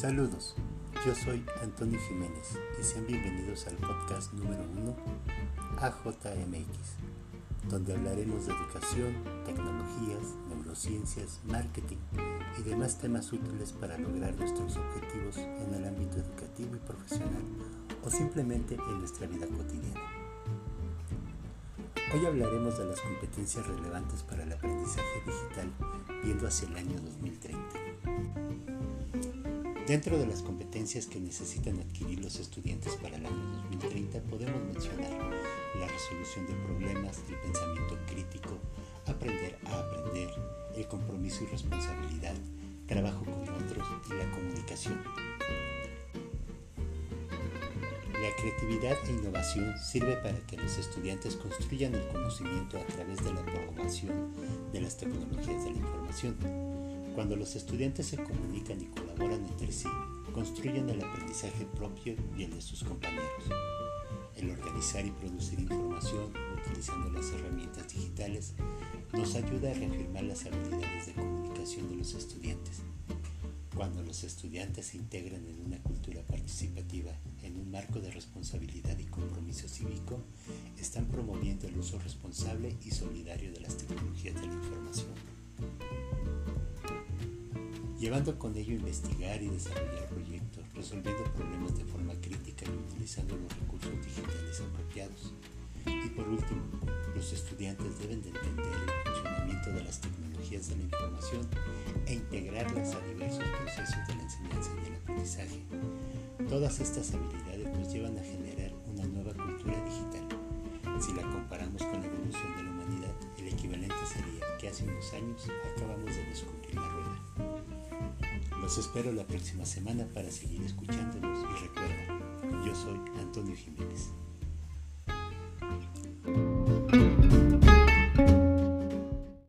Saludos, yo soy Antonio Jiménez y sean bienvenidos al podcast número 1 AJMX, donde hablaremos de educación, tecnologías, neurociencias, marketing y demás temas útiles para lograr nuestros objetivos en el ámbito educativo y profesional o simplemente en nuestra vida cotidiana. Hoy hablaremos de las competencias relevantes para el aprendizaje digital viendo hacia el año 2030. Dentro de las competencias que necesitan adquirir los estudiantes para el año 2030 podemos mencionar la resolución de problemas, el pensamiento crítico, aprender a aprender, el compromiso y responsabilidad, trabajo con otros y la comunicación. La creatividad e innovación sirve para que los estudiantes construyan el conocimiento a través de la promoción de las tecnologías de la información. Cuando los estudiantes se comunican y colaboran entre sí, construyen el aprendizaje propio y el de sus compañeros. El organizar y producir información utilizando las herramientas digitales nos ayuda a reafirmar las habilidades de comunicación de los estudiantes. Cuando los estudiantes se integran en una cultura participativa en un marco de responsabilidad y compromiso cívico, están promoviendo el uso responsable y solidario de las tecnologías de la información, llevando con ello investigar y desarrollar proyectos, resolviendo problemas de forma crítica y utilizando los recursos digitales apropiados. Y por último, los estudiantes deben de entender el funcionamiento de las tecnologías de la información e integrarlas a diversos procesos de la enseñanza y el aprendizaje. Todas estas habilidades nos llevan a generar una nueva cultura digital. Si la comparamos con la evolución de la humanidad, el equivalente sería que hace unos años acabamos de descubrir la. Los espero la próxima semana para seguir escuchándonos y recuerda, yo soy Antonio Jiménez.